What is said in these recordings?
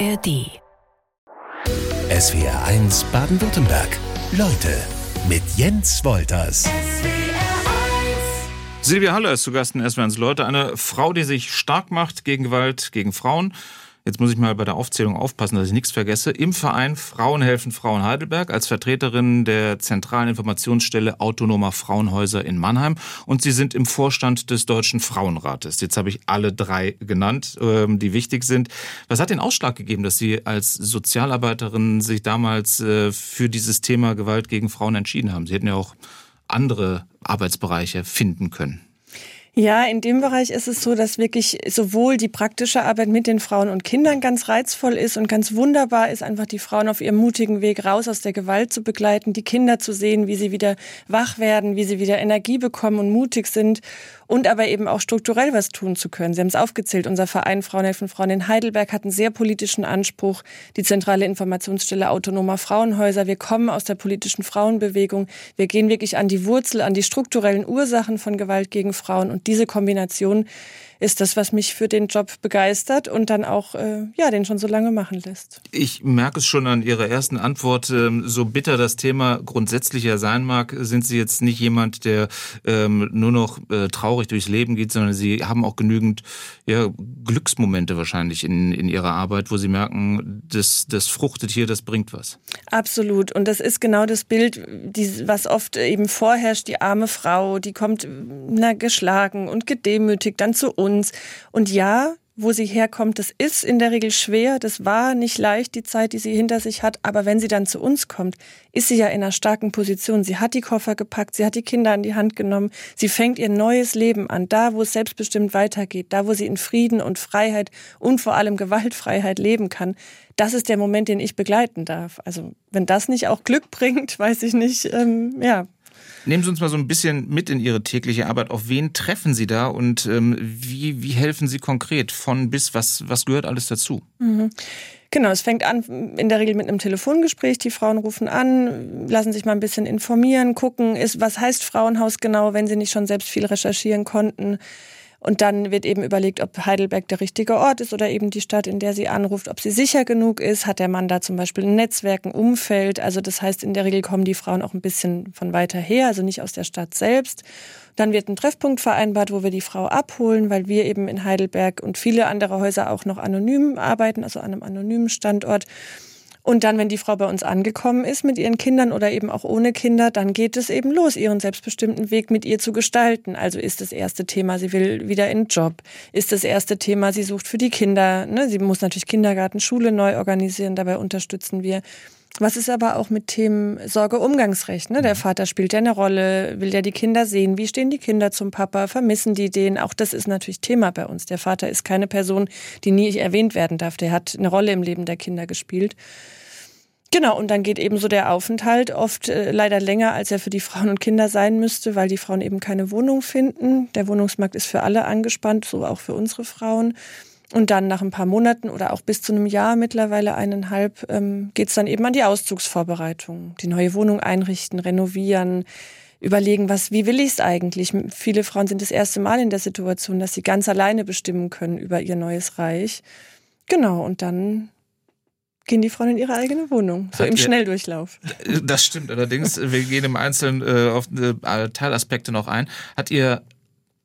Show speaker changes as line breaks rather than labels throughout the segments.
ARD.
SWR 1 Baden-Württemberg. Leute mit Jens Wolters.
Silvia Haller ist zu Gast in SWR 1 Leute, eine Frau, die sich stark macht gegen Gewalt gegen Frauen. Jetzt muss ich mal bei der Aufzählung aufpassen, dass ich nichts vergesse. Im Verein Frauen helfen Frauen Heidelberg als Vertreterin der zentralen Informationsstelle Autonomer Frauenhäuser in Mannheim. Und Sie sind im Vorstand des Deutschen Frauenrates. Jetzt habe ich alle drei genannt, ähm, die wichtig sind. Was hat den Ausschlag gegeben, dass Sie als Sozialarbeiterin sich damals äh, für dieses Thema Gewalt gegen Frauen entschieden haben? Sie hätten ja auch andere Arbeitsbereiche finden können.
Ja, in dem Bereich ist es so, dass wirklich sowohl die praktische Arbeit mit den Frauen und Kindern ganz reizvoll ist und ganz wunderbar ist, einfach die Frauen auf ihrem mutigen Weg raus aus der Gewalt zu begleiten, die Kinder zu sehen, wie sie wieder wach werden, wie sie wieder Energie bekommen und mutig sind und aber eben auch strukturell was tun zu können. Sie haben es aufgezählt, unser Verein Frauenhelfen Frauen in Heidelberg hat einen sehr politischen Anspruch, die zentrale Informationsstelle autonomer Frauenhäuser. Wir kommen aus der politischen Frauenbewegung. Wir gehen wirklich an die Wurzel, an die strukturellen Ursachen von Gewalt gegen Frauen und diese Kombination ist das, was mich für den Job begeistert und dann auch äh, ja den schon so lange machen lässt.
Ich merke es schon an Ihrer ersten Antwort, ähm, so bitter das Thema grundsätzlich ja sein mag, sind Sie jetzt nicht jemand, der ähm, nur noch äh, traurig durchs Leben geht, sondern Sie haben auch genügend ja, Glücksmomente wahrscheinlich in, in Ihrer Arbeit, wo Sie merken, das, das fruchtet hier, das bringt was.
Absolut. Und das ist genau das Bild, die, was oft eben vorherrscht, die arme Frau, die kommt na, geschlagen und gedemütigt dann zu uns. Und ja, wo sie herkommt, das ist in der Regel schwer. Das war nicht leicht, die Zeit, die sie hinter sich hat. Aber wenn sie dann zu uns kommt, ist sie ja in einer starken Position. Sie hat die Koffer gepackt, sie hat die Kinder an die Hand genommen. Sie fängt ihr neues Leben an, da, wo es selbstbestimmt weitergeht, da, wo sie in Frieden und Freiheit und vor allem Gewaltfreiheit leben kann. Das ist der Moment, den ich begleiten darf. Also, wenn das nicht auch Glück bringt, weiß ich nicht, ähm, ja,
Nehmen Sie uns mal so ein bisschen mit in Ihre tägliche Arbeit. Auf wen treffen Sie da und ähm, wie, wie helfen Sie konkret von bis? Was, was gehört alles dazu?
Mhm. Genau, es fängt an in der Regel mit einem Telefongespräch. Die Frauen rufen an, lassen sich mal ein bisschen informieren, gucken, ist, was heißt Frauenhaus genau, wenn sie nicht schon selbst viel recherchieren konnten. Und dann wird eben überlegt, ob Heidelberg der richtige Ort ist oder eben die Stadt, in der sie anruft, ob sie sicher genug ist. Hat der Mann da zum Beispiel ein Netzwerk, ein Umfeld? Also das heißt, in der Regel kommen die Frauen auch ein bisschen von weiter her, also nicht aus der Stadt selbst. Dann wird ein Treffpunkt vereinbart, wo wir die Frau abholen, weil wir eben in Heidelberg und viele andere Häuser auch noch anonym arbeiten, also an einem anonymen Standort. Und dann, wenn die Frau bei uns angekommen ist mit ihren Kindern oder eben auch ohne Kinder, dann geht es eben los, ihren selbstbestimmten Weg mit ihr zu gestalten. Also ist das erste Thema, sie will wieder in den Job. Ist das erste Thema, sie sucht für die Kinder. Ne? Sie muss natürlich Kindergarten, Schule neu organisieren. Dabei unterstützen wir. Was ist aber auch mit Themen Sorge-Umgangsrecht? Ne? Der Vater spielt ja eine Rolle, will ja die Kinder sehen. Wie stehen die Kinder zum Papa? Vermissen die den? Auch das ist natürlich Thema bei uns. Der Vater ist keine Person, die nie erwähnt werden darf. Der hat eine Rolle im Leben der Kinder gespielt. Genau, und dann geht eben so der Aufenthalt oft äh, leider länger, als er für die Frauen und Kinder sein müsste, weil die Frauen eben keine Wohnung finden. Der Wohnungsmarkt ist für alle angespannt, so auch für unsere Frauen. Und dann nach ein paar Monaten oder auch bis zu einem Jahr, mittlerweile eineinhalb, ähm, geht es dann eben an die Auszugsvorbereitung. Die neue Wohnung einrichten, renovieren, überlegen, was, wie will ich es eigentlich? Viele Frauen sind das erste Mal in der Situation, dass sie ganz alleine bestimmen können über ihr neues Reich. Genau, und dann gehen die Frauen in ihre eigene Wohnung. So Hat im Schnelldurchlauf.
Das stimmt allerdings. Wir gehen im Einzelnen äh, auf äh, Teilaspekte noch ein. Hat Ihr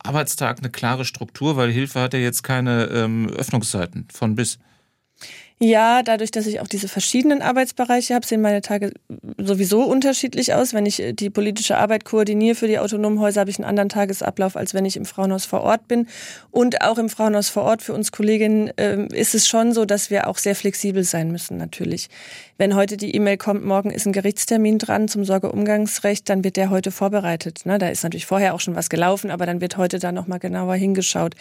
Arbeitstag eine klare Struktur? Weil Hilfe hat ja jetzt keine ähm, Öffnungszeiten von bis.
Ja, dadurch, dass ich auch diese verschiedenen Arbeitsbereiche habe, sehen meine Tage sowieso unterschiedlich aus. Wenn ich äh, die politische Arbeit koordiniere für die autonomen Häuser, habe ich einen anderen Tagesablauf, als wenn ich im Frauenhaus vor Ort bin. Und auch im Frauenhaus vor Ort für uns Kolleginnen äh, ist es schon so, dass wir auch sehr flexibel sein müssen, natürlich. Wenn heute die E-Mail kommt, morgen ist ein Gerichtstermin dran zum Sorgeumgangsrecht, dann wird der heute vorbereitet. Ne? Da ist natürlich vorher auch schon was gelaufen, aber dann wird heute da nochmal genauer hingeschaut.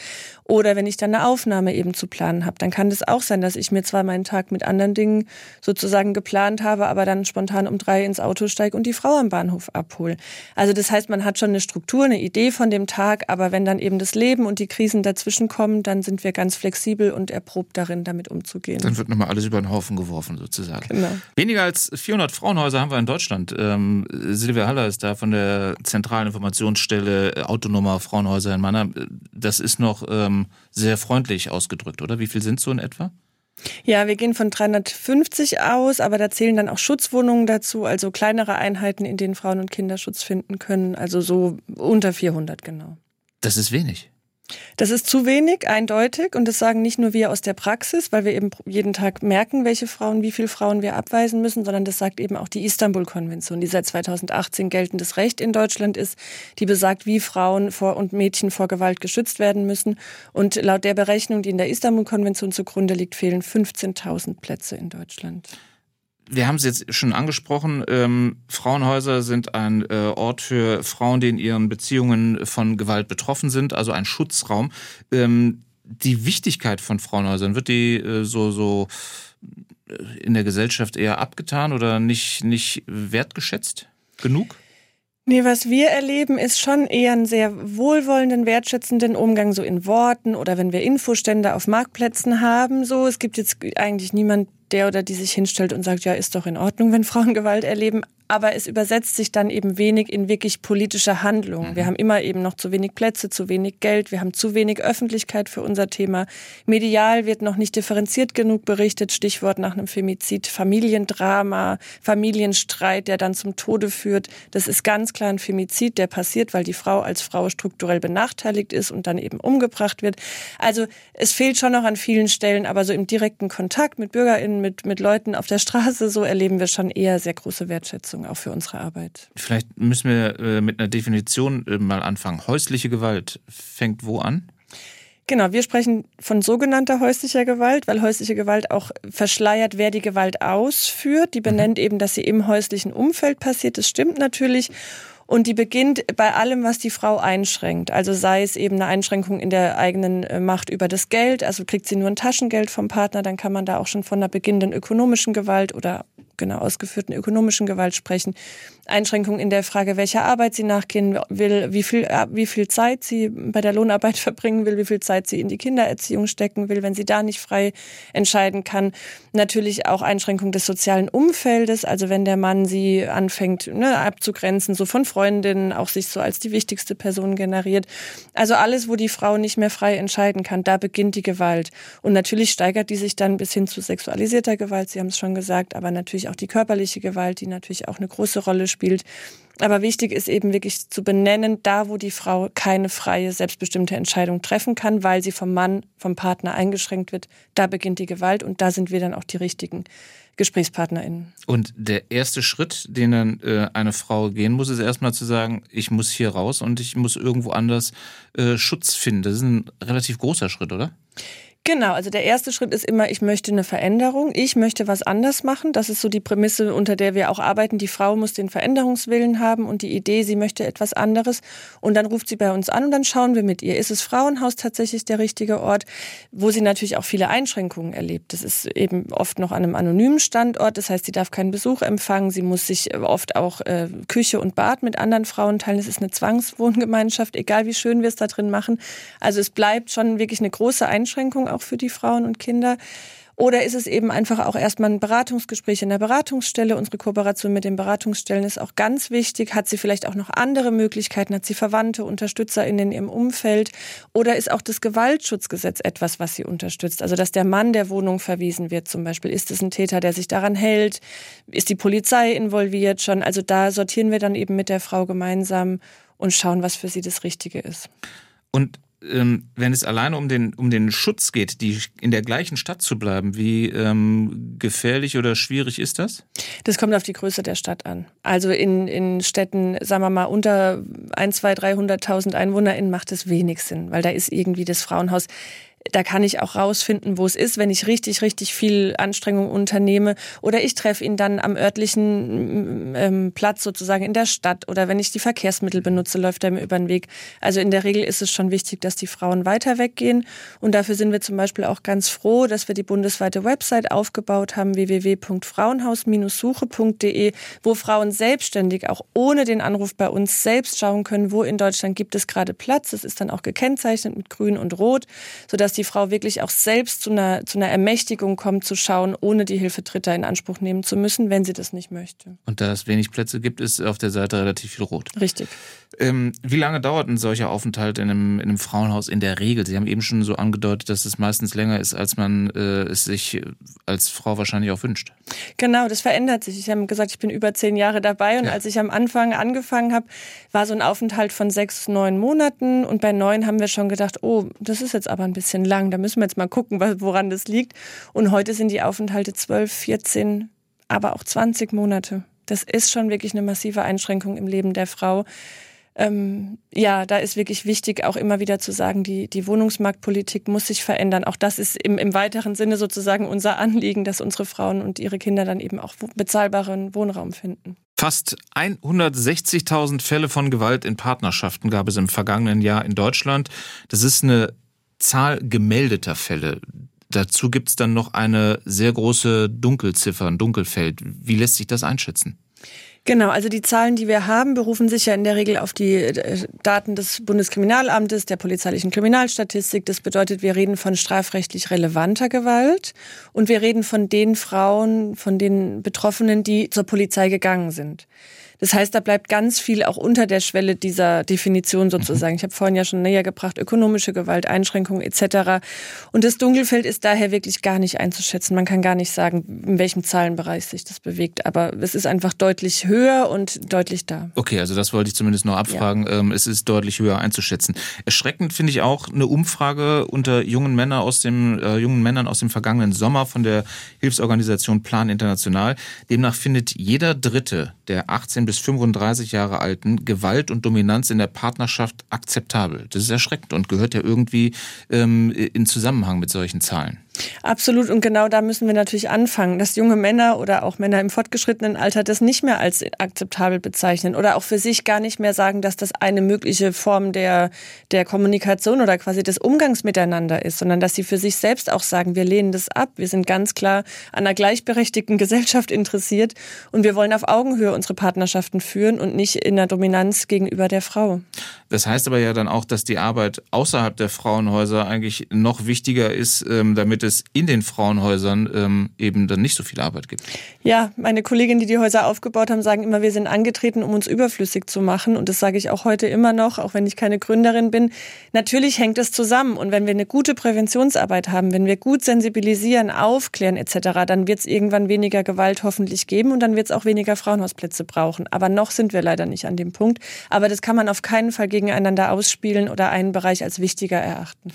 Oder wenn ich dann eine Aufnahme eben zu planen habe, dann kann das auch sein, dass ich mir zwar meinen Tag mit anderen Dingen sozusagen geplant habe, aber dann spontan um drei ins Auto steige und die Frau am Bahnhof abhole. Also das heißt, man hat schon eine Struktur, eine Idee von dem Tag, aber wenn dann eben das Leben und die Krisen dazwischen kommen, dann sind wir ganz flexibel und erprobt darin, damit umzugehen.
Dann wird nochmal alles über den Haufen geworfen sozusagen. Genau. Weniger als 400 Frauenhäuser haben wir in Deutschland. Ähm, Silvia Haller ist da von der zentralen Informationsstelle äh, autonomer Frauenhäuser in Mannheim. Das ist noch ähm, sehr freundlich ausgedrückt, oder? Wie viel sind so in etwa?
Ja, wir gehen von 350 aus, aber da zählen dann auch Schutzwohnungen dazu, also kleinere Einheiten, in denen Frauen und Kinder Schutz finden können, also so unter 400 genau.
Das ist wenig.
Das ist zu wenig, eindeutig. Und das sagen nicht nur wir aus der Praxis, weil wir eben jeden Tag merken, welche Frauen, wie viele Frauen wir abweisen müssen, sondern das sagt eben auch die Istanbul-Konvention, die seit 2018 geltendes Recht in Deutschland ist, die besagt, wie Frauen vor und Mädchen vor Gewalt geschützt werden müssen. Und laut der Berechnung, die in der Istanbul-Konvention zugrunde liegt, fehlen 15.000 Plätze in Deutschland
wir haben es jetzt schon angesprochen, ähm, Frauenhäuser sind ein äh, Ort für Frauen, die in ihren Beziehungen von Gewalt betroffen sind, also ein Schutzraum. Ähm, die Wichtigkeit von Frauenhäusern, wird die äh, so, so äh, in der Gesellschaft eher abgetan oder nicht, nicht wertgeschätzt genug?
Nee, was wir erleben, ist schon eher einen sehr wohlwollenden, wertschätzenden Umgang so in Worten oder wenn wir Infostände auf Marktplätzen haben. So, es gibt jetzt eigentlich niemand, der oder die sich hinstellt und sagt, ja, ist doch in Ordnung, wenn Frauen Gewalt erleben aber es übersetzt sich dann eben wenig in wirklich politische Handlungen. Wir mhm. haben immer eben noch zu wenig Plätze, zu wenig Geld, wir haben zu wenig Öffentlichkeit für unser Thema. Medial wird noch nicht differenziert genug berichtet, Stichwort nach einem Femizid, Familiendrama, Familienstreit, der dann zum Tode führt. Das ist ganz klar ein Femizid, der passiert, weil die Frau als Frau strukturell benachteiligt ist und dann eben umgebracht wird. Also es fehlt schon noch an vielen Stellen, aber so im direkten Kontakt mit BürgerInnen, mit, mit Leuten auf der Straße, so erleben wir schon eher sehr große Wertschätzung. Voraussetzung auch für unsere Arbeit.
Vielleicht müssen wir äh, mit einer Definition äh, mal anfangen. Häusliche Gewalt fängt wo an?
Genau, wir sprechen von sogenannter häuslicher Gewalt, weil häusliche Gewalt auch verschleiert, wer die Gewalt ausführt. Die benennt mhm. eben, dass sie im häuslichen Umfeld passiert. Das stimmt natürlich. Und die beginnt bei allem, was die Frau einschränkt. Also sei es eben eine Einschränkung in der eigenen äh, Macht über das Geld. Also kriegt sie nur ein Taschengeld vom Partner, dann kann man da auch schon von einer beginnenden ökonomischen Gewalt oder genau ausgeführten ökonomischen Gewalt sprechen. Einschränkungen in der Frage, welcher Arbeit sie nachgehen will, wie viel, äh, wie viel Zeit sie bei der Lohnarbeit verbringen will, wie viel Zeit sie in die Kindererziehung stecken will, wenn sie da nicht frei entscheiden kann. Natürlich auch Einschränkungen des sozialen Umfeldes, also wenn der Mann sie anfängt ne, abzugrenzen, so von Freundinnen, auch sich so als die wichtigste Person generiert. Also alles, wo die Frau nicht mehr frei entscheiden kann, da beginnt die Gewalt. Und natürlich steigert die sich dann bis hin zu sexualisierter Gewalt, Sie haben es schon gesagt, aber natürlich auch die körperliche Gewalt, die natürlich auch eine große Rolle spielt. Aber wichtig ist eben wirklich zu benennen, da wo die Frau keine freie, selbstbestimmte Entscheidung treffen kann, weil sie vom Mann, vom Partner eingeschränkt wird, da beginnt die Gewalt und da sind wir dann auch die richtigen GesprächspartnerInnen.
Und der erste Schritt, den dann äh, eine Frau gehen muss, ist erstmal zu sagen, ich muss hier raus und ich muss irgendwo anders äh, Schutz finden. Das ist ein relativ großer Schritt, oder?
Genau, also der erste Schritt ist immer, ich möchte eine Veränderung, ich möchte was anders machen. Das ist so die Prämisse, unter der wir auch arbeiten. Die Frau muss den Veränderungswillen haben und die Idee, sie möchte etwas anderes. Und dann ruft sie bei uns an und dann schauen wir mit ihr. Ist das Frauenhaus tatsächlich der richtige Ort, wo sie natürlich auch viele Einschränkungen erlebt? Das ist eben oft noch an einem anonymen Standort. Das heißt, sie darf keinen Besuch empfangen. Sie muss sich oft auch äh, Küche und Bad mit anderen Frauen teilen. Es ist eine Zwangswohngemeinschaft, egal wie schön wir es da drin machen. Also es bleibt schon wirklich eine große Einschränkung auch für die Frauen und Kinder? Oder ist es eben einfach auch erstmal ein Beratungsgespräch in der Beratungsstelle? Unsere Kooperation mit den Beratungsstellen ist auch ganz wichtig. Hat sie vielleicht auch noch andere Möglichkeiten? Hat sie Verwandte, Unterstützer in ihrem Umfeld? Oder ist auch das Gewaltschutzgesetz etwas, was sie unterstützt? Also, dass der Mann der Wohnung verwiesen wird zum Beispiel. Ist es ein Täter, der sich daran hält? Ist die Polizei involviert schon? Also, da sortieren wir dann eben mit der Frau gemeinsam und schauen, was für sie das Richtige ist.
Und ähm, wenn es alleine um den, um den Schutz geht, die in der gleichen Stadt zu bleiben, wie ähm, gefährlich oder schwierig ist das?
Das kommt auf die Größe der Stadt an. Also in, in Städten, sagen wir mal, unter 1, 2, 300.000 EinwohnerInnen macht es wenig Sinn, weil da ist irgendwie das Frauenhaus da kann ich auch rausfinden, wo es ist, wenn ich richtig, richtig viel Anstrengung unternehme. Oder ich treffe ihn dann am örtlichen ähm, Platz sozusagen in der Stadt. Oder wenn ich die Verkehrsmittel benutze, läuft er mir über den Weg. Also in der Regel ist es schon wichtig, dass die Frauen weiter weggehen. Und dafür sind wir zum Beispiel auch ganz froh, dass wir die bundesweite Website aufgebaut haben, www.frauenhaus-suche.de, wo Frauen selbstständig, auch ohne den Anruf bei uns, selbst schauen können, wo in Deutschland gibt es gerade Platz. Das ist dann auch gekennzeichnet mit grün und rot, sodass dass die Frau wirklich auch selbst zu einer, zu einer Ermächtigung kommt, zu schauen, ohne die Hilfe Dritter in Anspruch nehmen zu müssen, wenn sie das nicht möchte.
Und da es wenig Plätze gibt, ist auf der Seite relativ viel rot.
Richtig.
Ähm, wie lange dauert ein solcher Aufenthalt in einem, in einem Frauenhaus in der Regel? Sie haben eben schon so angedeutet, dass es meistens länger ist, als man äh, es sich als Frau wahrscheinlich auch wünscht.
Genau, das verändert sich. Ich habe gesagt, ich bin über zehn Jahre dabei und ja. als ich am Anfang angefangen habe, war so ein Aufenthalt von sechs, neun Monaten und bei neun haben wir schon gedacht, oh, das ist jetzt aber ein bisschen lang, da müssen wir jetzt mal gucken, woran das liegt. Und heute sind die Aufenthalte zwölf, vierzehn, aber auch 20 Monate. Das ist schon wirklich eine massive Einschränkung im Leben der Frau ähm, ja, da ist wirklich wichtig, auch immer wieder zu sagen, die, die Wohnungsmarktpolitik muss sich verändern. Auch das ist im, im weiteren Sinne sozusagen unser Anliegen, dass unsere Frauen und ihre Kinder dann eben auch bezahlbaren Wohnraum finden.
Fast 160.000 Fälle von Gewalt in Partnerschaften gab es im vergangenen Jahr in Deutschland. Das ist eine Zahl gemeldeter Fälle. Dazu gibt es dann noch eine sehr große Dunkelziffer, ein Dunkelfeld. Wie lässt sich das einschätzen?
Genau, also die Zahlen, die wir haben, berufen sich ja in der Regel auf die äh, Daten des Bundeskriminalamtes, der polizeilichen Kriminalstatistik. Das bedeutet, wir reden von strafrechtlich relevanter Gewalt und wir reden von den Frauen, von den Betroffenen, die zur Polizei gegangen sind. Das heißt, da bleibt ganz viel auch unter der Schwelle dieser Definition sozusagen. Ich habe vorhin ja schon näher gebracht, ökonomische Gewalt, Einschränkungen etc. Und das Dunkelfeld ist daher wirklich gar nicht einzuschätzen. Man kann gar nicht sagen, in welchem Zahlenbereich sich das bewegt. Aber es ist einfach deutlich höher und deutlich da.
Okay, also das wollte ich zumindest noch abfragen. Ja. Ähm, es ist deutlich höher einzuschätzen. Erschreckend finde ich auch eine Umfrage unter jungen Männern aus dem äh, jungen Männern aus dem vergangenen Sommer von der Hilfsorganisation Plan International. Demnach findet jeder Dritte der 18 bis 35 Jahre Alten Gewalt und Dominanz in der Partnerschaft akzeptabel. Das ist erschreckend und gehört ja irgendwie ähm, in Zusammenhang mit solchen Zahlen.
Absolut. Und genau da müssen wir natürlich anfangen, dass junge Männer oder auch Männer im fortgeschrittenen Alter das nicht mehr als akzeptabel bezeichnen oder auch für sich gar nicht mehr sagen, dass das eine mögliche Form der, der Kommunikation oder quasi des Umgangs miteinander ist, sondern dass sie für sich selbst auch sagen, wir lehnen das ab. Wir sind ganz klar an einer gleichberechtigten Gesellschaft interessiert und wir wollen auf Augenhöhe unsere Partnerschaften führen und nicht in der Dominanz gegenüber der Frau.
Das heißt aber ja dann auch, dass die Arbeit außerhalb der Frauenhäuser eigentlich noch wichtiger ist, ähm, damit es in den Frauenhäusern ähm, eben dann nicht so viel Arbeit gibt.
Ja, meine Kolleginnen, die die Häuser aufgebaut haben, sagen immer, wir sind angetreten, um uns überflüssig zu machen. Und das sage ich auch heute immer noch, auch wenn ich keine Gründerin bin. Natürlich hängt es zusammen. Und wenn wir eine gute Präventionsarbeit haben, wenn wir gut sensibilisieren, aufklären etc., dann wird es irgendwann weniger Gewalt hoffentlich geben und dann wird es auch weniger Frauenhausplätze brauchen. Aber noch sind wir leider nicht an dem Punkt. Aber das kann man auf keinen Fall gegen gegeneinander ausspielen oder einen Bereich als wichtiger erachten.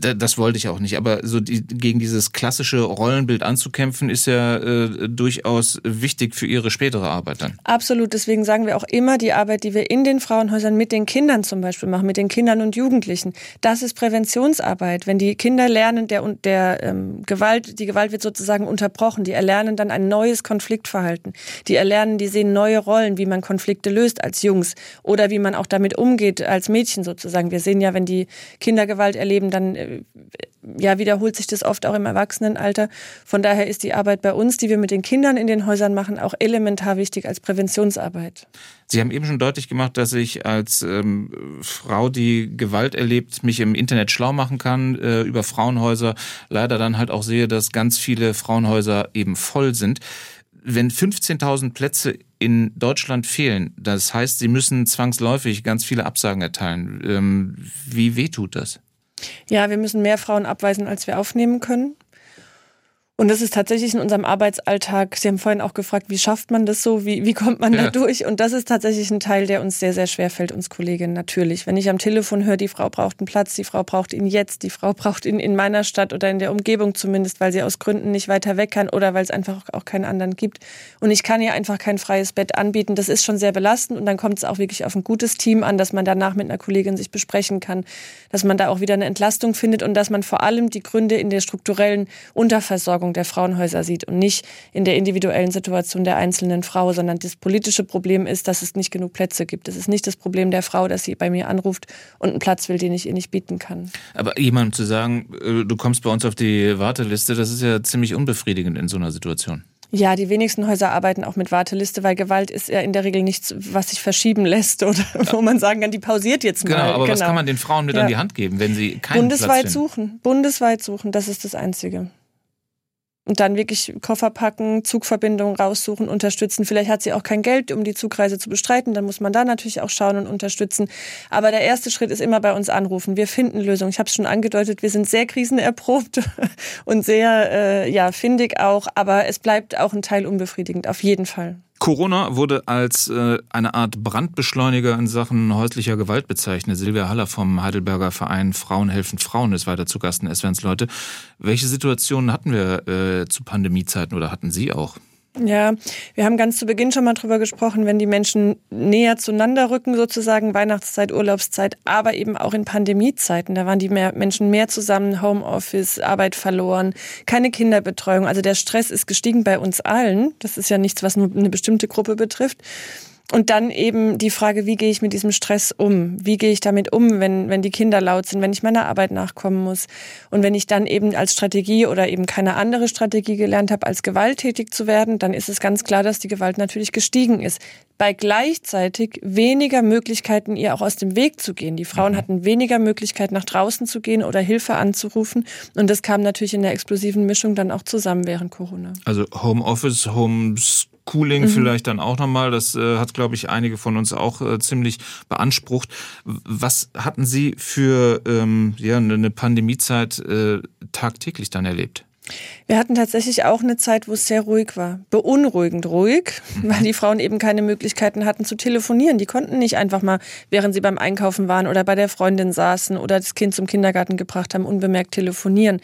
Das wollte ich auch nicht, aber so die, gegen dieses klassische Rollenbild anzukämpfen, ist ja äh, durchaus wichtig für Ihre spätere Arbeit dann.
Absolut, deswegen sagen wir auch immer, die Arbeit, die wir in den Frauenhäusern mit den Kindern zum Beispiel machen, mit den Kindern und Jugendlichen, das ist Präventionsarbeit. Wenn die Kinder lernen, der, der ähm, Gewalt, die Gewalt wird sozusagen unterbrochen, die erlernen dann ein neues Konfliktverhalten. Die erlernen, die sehen neue Rollen, wie man Konflikte löst als Jungs oder wie man auch damit umgeht als Mädchen sozusagen. Wir sehen ja, wenn die Kinder Gewalt erleben, dann äh, ja, wiederholt sich das oft auch im Erwachsenenalter. Von daher ist die Arbeit bei uns, die wir mit den Kindern in den Häusern machen, auch elementar wichtig als Präventionsarbeit.
Sie haben eben schon deutlich gemacht, dass ich als ähm, Frau, die Gewalt erlebt, mich im Internet schlau machen kann äh, über Frauenhäuser. Leider dann halt auch sehe, dass ganz viele Frauenhäuser eben voll sind wenn 15.000 Plätze in Deutschland fehlen, das heißt, Sie müssen zwangsläufig ganz viele Absagen erteilen. Ähm, wie weh tut das?
Ja, wir müssen mehr Frauen abweisen, als wir aufnehmen können. Und das ist tatsächlich in unserem Arbeitsalltag. Sie haben vorhin auch gefragt, wie schafft man das so? Wie, wie kommt man ja. da durch? Und das ist tatsächlich ein Teil, der uns sehr, sehr schwer fällt, uns Kolleginnen natürlich. Wenn ich am Telefon höre, die Frau braucht einen Platz, die Frau braucht ihn jetzt, die Frau braucht ihn in meiner Stadt oder in der Umgebung zumindest, weil sie aus Gründen nicht weiter weg kann oder weil es einfach auch keinen anderen gibt. Und ich kann ihr einfach kein freies Bett anbieten. Das ist schon sehr belastend. Und dann kommt es auch wirklich auf ein gutes Team an, dass man danach mit einer Kollegin sich besprechen kann, dass man da auch wieder eine Entlastung findet und dass man vor allem die Gründe in der strukturellen Unterversorgung Versorgung der Frauenhäuser sieht und nicht in der individuellen Situation der einzelnen Frau, sondern das politische Problem ist, dass es nicht genug Plätze gibt. Es ist nicht das Problem der Frau, dass sie bei mir anruft und einen Platz will, den ich ihr nicht bieten kann.
Aber jemandem zu sagen, äh, du kommst bei uns auf die Warteliste, das ist ja ziemlich unbefriedigend in so einer Situation.
Ja, die wenigsten Häuser arbeiten auch mit Warteliste, weil Gewalt ist ja in der Regel nichts, was sich verschieben lässt oder wo man sagen kann, die pausiert jetzt
genau,
mal.
Aber genau, aber was kann man den Frauen mit ja. an die Hand geben, wenn sie keinen
Bundesweit
Platz
suchen, bundesweit suchen, das ist das Einzige und dann wirklich Koffer packen, Zugverbindungen raussuchen, unterstützen. Vielleicht hat sie auch kein Geld, um die Zugreise zu bestreiten. Dann muss man da natürlich auch schauen und unterstützen. Aber der erste Schritt ist immer bei uns anrufen. Wir finden Lösungen. Ich habe es schon angedeutet, wir sind sehr krisenerprobt und sehr äh, ja findig auch. Aber es bleibt auch ein Teil unbefriedigend, auf jeden Fall.
Corona wurde als äh, eine Art Brandbeschleuniger in Sachen häuslicher Gewalt bezeichnet. Silvia Haller vom Heidelberger Verein Frauen helfen Frauen ist weiter zu Gast in SWRs Leute. Welche Situationen hatten wir äh, zu Pandemiezeiten oder hatten Sie auch?
Ja, wir haben ganz zu Beginn schon mal drüber gesprochen, wenn die Menschen näher zueinander rücken, sozusagen Weihnachtszeit, Urlaubszeit, aber eben auch in Pandemiezeiten. Da waren die mehr, Menschen mehr zusammen, Homeoffice, Arbeit verloren, keine Kinderbetreuung. Also der Stress ist gestiegen bei uns allen. Das ist ja nichts, was nur eine bestimmte Gruppe betrifft. Und dann eben die Frage, wie gehe ich mit diesem Stress um? Wie gehe ich damit um, wenn, wenn die Kinder laut sind, wenn ich meiner Arbeit nachkommen muss? Und wenn ich dann eben als Strategie oder eben keine andere Strategie gelernt habe, als gewalttätig zu werden, dann ist es ganz klar, dass die Gewalt natürlich gestiegen ist. Bei gleichzeitig weniger Möglichkeiten, ihr auch aus dem Weg zu gehen. Die Frauen mhm. hatten weniger Möglichkeit, nach draußen zu gehen oder Hilfe anzurufen. Und das kam natürlich in der explosiven Mischung dann auch zusammen während Corona.
Also Homeoffice, Homes Cooling mhm. vielleicht dann auch nochmal. Das äh, hat, glaube ich, einige von uns auch äh, ziemlich beansprucht. Was hatten Sie für ähm, ja, eine Pandemiezeit äh, tagtäglich dann erlebt?
Wir hatten tatsächlich auch eine Zeit, wo es sehr ruhig war. Beunruhigend ruhig, mhm. weil die Frauen eben keine Möglichkeiten hatten zu telefonieren. Die konnten nicht einfach mal, während sie beim Einkaufen waren oder bei der Freundin saßen oder das Kind zum Kindergarten gebracht haben, unbemerkt telefonieren.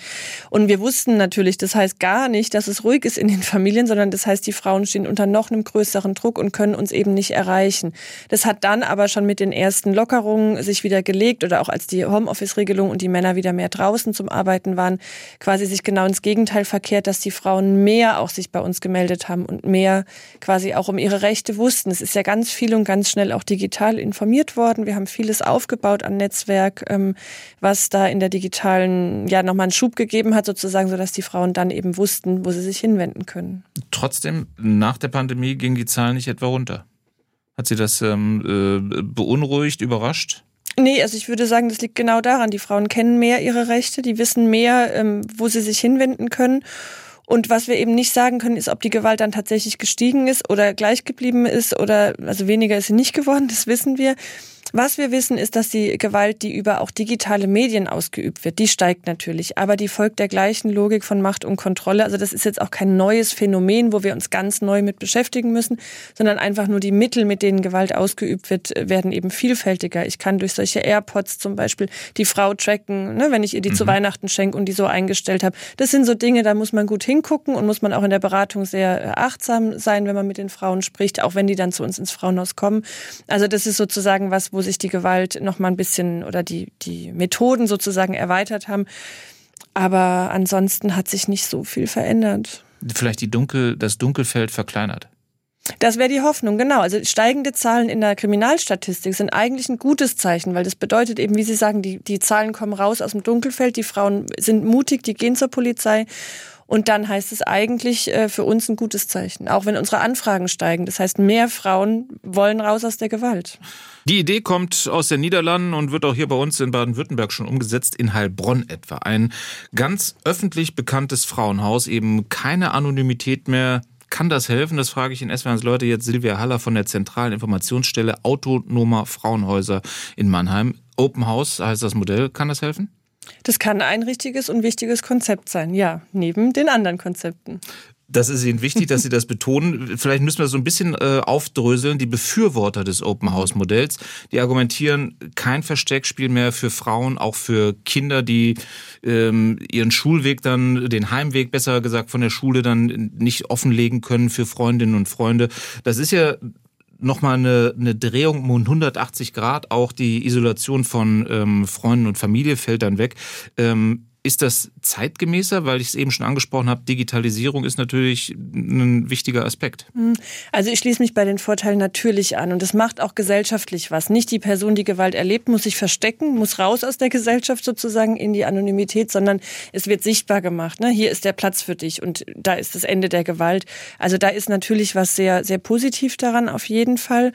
Und wir wussten natürlich, das heißt gar nicht, dass es ruhig ist in den Familien, sondern das heißt, die Frauen stehen unter noch einem größeren Druck und können uns eben nicht erreichen. Das hat dann aber schon mit den ersten Lockerungen sich wieder gelegt oder auch als die Homeoffice-Regelung und die Männer wieder mehr draußen zum Arbeiten waren, quasi sich genau ins Gegenteil verkehrt, dass die Frauen mehr auch sich bei uns gemeldet haben und mehr quasi auch um ihre Rechte wussten. Es ist ja ganz viel und ganz schnell auch digital informiert worden. Wir haben vieles aufgebaut an Netzwerk, ähm, was da in der digitalen, ja, nochmal einen Schub gegeben hat, sozusagen, sodass die Frauen dann eben wussten, wo sie sich hinwenden können.
Trotzdem, nach der Pandemie gingen die Zahlen nicht etwa runter. Hat Sie das ähm, äh, beunruhigt, überrascht?
Nee, also ich würde sagen, das liegt genau daran. Die Frauen kennen mehr ihre Rechte, die wissen mehr, ähm, wo sie sich hinwenden können. Und was wir eben nicht sagen können, ist, ob die Gewalt dann tatsächlich gestiegen ist oder gleich geblieben ist oder also weniger ist sie nicht geworden, das wissen wir. Was wir wissen, ist, dass die Gewalt, die über auch digitale Medien ausgeübt wird, die steigt natürlich. Aber die folgt der gleichen Logik von Macht und Kontrolle. Also das ist jetzt auch kein neues Phänomen, wo wir uns ganz neu mit beschäftigen müssen, sondern einfach nur die Mittel, mit denen Gewalt ausgeübt wird, werden eben vielfältiger. Ich kann durch solche AirPods zum Beispiel die Frau tracken, ne, wenn ich ihr die mhm. zu Weihnachten schenke und die so eingestellt habe. Das sind so Dinge, da muss man gut hingucken und muss man auch in der Beratung sehr achtsam sein, wenn man mit den Frauen spricht, auch wenn die dann zu uns ins Frauenhaus kommen. Also das ist sozusagen was, wo sich die Gewalt noch mal ein bisschen oder die, die Methoden sozusagen erweitert haben. Aber ansonsten hat sich nicht so viel verändert.
Vielleicht die Dunkel, das Dunkelfeld verkleinert.
Das wäre die Hoffnung, genau. Also steigende Zahlen in der Kriminalstatistik sind eigentlich ein gutes Zeichen, weil das bedeutet eben, wie Sie sagen, die, die Zahlen kommen raus aus dem Dunkelfeld, die Frauen sind mutig, die gehen zur Polizei und dann heißt es eigentlich äh, für uns ein gutes Zeichen, auch wenn unsere Anfragen steigen. Das heißt, mehr Frauen wollen raus aus der Gewalt.
Die Idee kommt aus den Niederlanden und wird auch hier bei uns in Baden-Württemberg schon umgesetzt, in Heilbronn etwa. Ein ganz öffentlich bekanntes Frauenhaus, eben keine Anonymität mehr. Kann das helfen? Das frage ich in SWRs Leute jetzt Silvia Haller von der Zentralen Informationsstelle Autonomer Frauenhäuser in Mannheim. Open House heißt das Modell. Kann das helfen?
Das kann ein richtiges und wichtiges Konzept sein, ja, neben den anderen Konzepten.
Das ist Ihnen wichtig, dass Sie das betonen. Vielleicht müssen wir so ein bisschen äh, aufdröseln. Die Befürworter des Open House Modells, die argumentieren, kein Versteckspiel mehr für Frauen, auch für Kinder, die ähm, ihren Schulweg dann, den Heimweg besser gesagt von der Schule dann nicht offenlegen können für Freundinnen und Freunde. Das ist ja nochmal eine, eine Drehung um 180 Grad. Auch die Isolation von ähm, Freunden und Familie fällt dann weg. Ähm, Ist das zeitgemäßer? Weil ich es eben schon angesprochen habe, Digitalisierung ist natürlich ein wichtiger Aspekt.
Hm. Also ich schließe mich bei den Vorteilen natürlich an und es macht auch gesellschaftlich was. Nicht die Person, die Gewalt erlebt, muss sich verstecken, muss raus aus der Gesellschaft sozusagen in die Anonymität, sondern es wird sichtbar gemacht. Ne? Hier ist der Platz für dich und da ist das Ende der Gewalt. Also da ist natürlich was sehr, sehr positiv daran auf jeden Fall.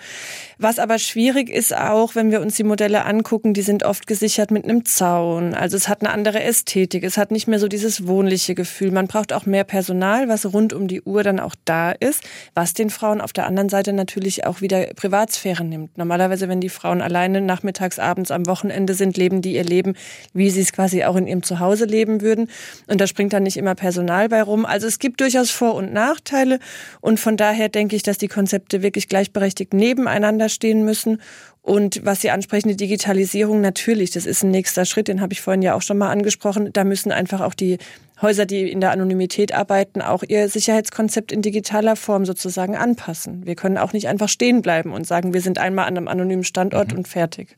Was aber schwierig ist auch, wenn wir uns die Modelle angucken, die sind oft gesichert mit einem Zaun. Also es hat eine andere Ästhetik. Es hat nicht mehr so dieses wohnliche Gefühl. Man braucht auch mehr Personal, was rund um die Uhr dann auch da ist, was den Frauen auf der anderen Seite natürlich auch wieder Privatsphäre nimmt. Normalerweise, wenn die Frauen alleine nachmittags, abends, am Wochenende sind, leben die ihr Leben, wie sie es quasi auch in ihrem Zuhause leben würden. Und da springt dann nicht immer Personal bei rum. Also es gibt durchaus Vor- und Nachteile. Und von daher denke ich, dass die Konzepte wirklich gleichberechtigt nebeneinander stehen müssen und was Sie ansprechen, die Digitalisierung, natürlich, das ist ein nächster Schritt, den habe ich vorhin ja auch schon mal angesprochen. Da müssen einfach auch die Häuser, die in der Anonymität arbeiten, auch ihr Sicherheitskonzept in digitaler Form sozusagen anpassen. Wir können auch nicht einfach stehen bleiben und sagen, wir sind einmal an einem anonymen Standort mhm. und fertig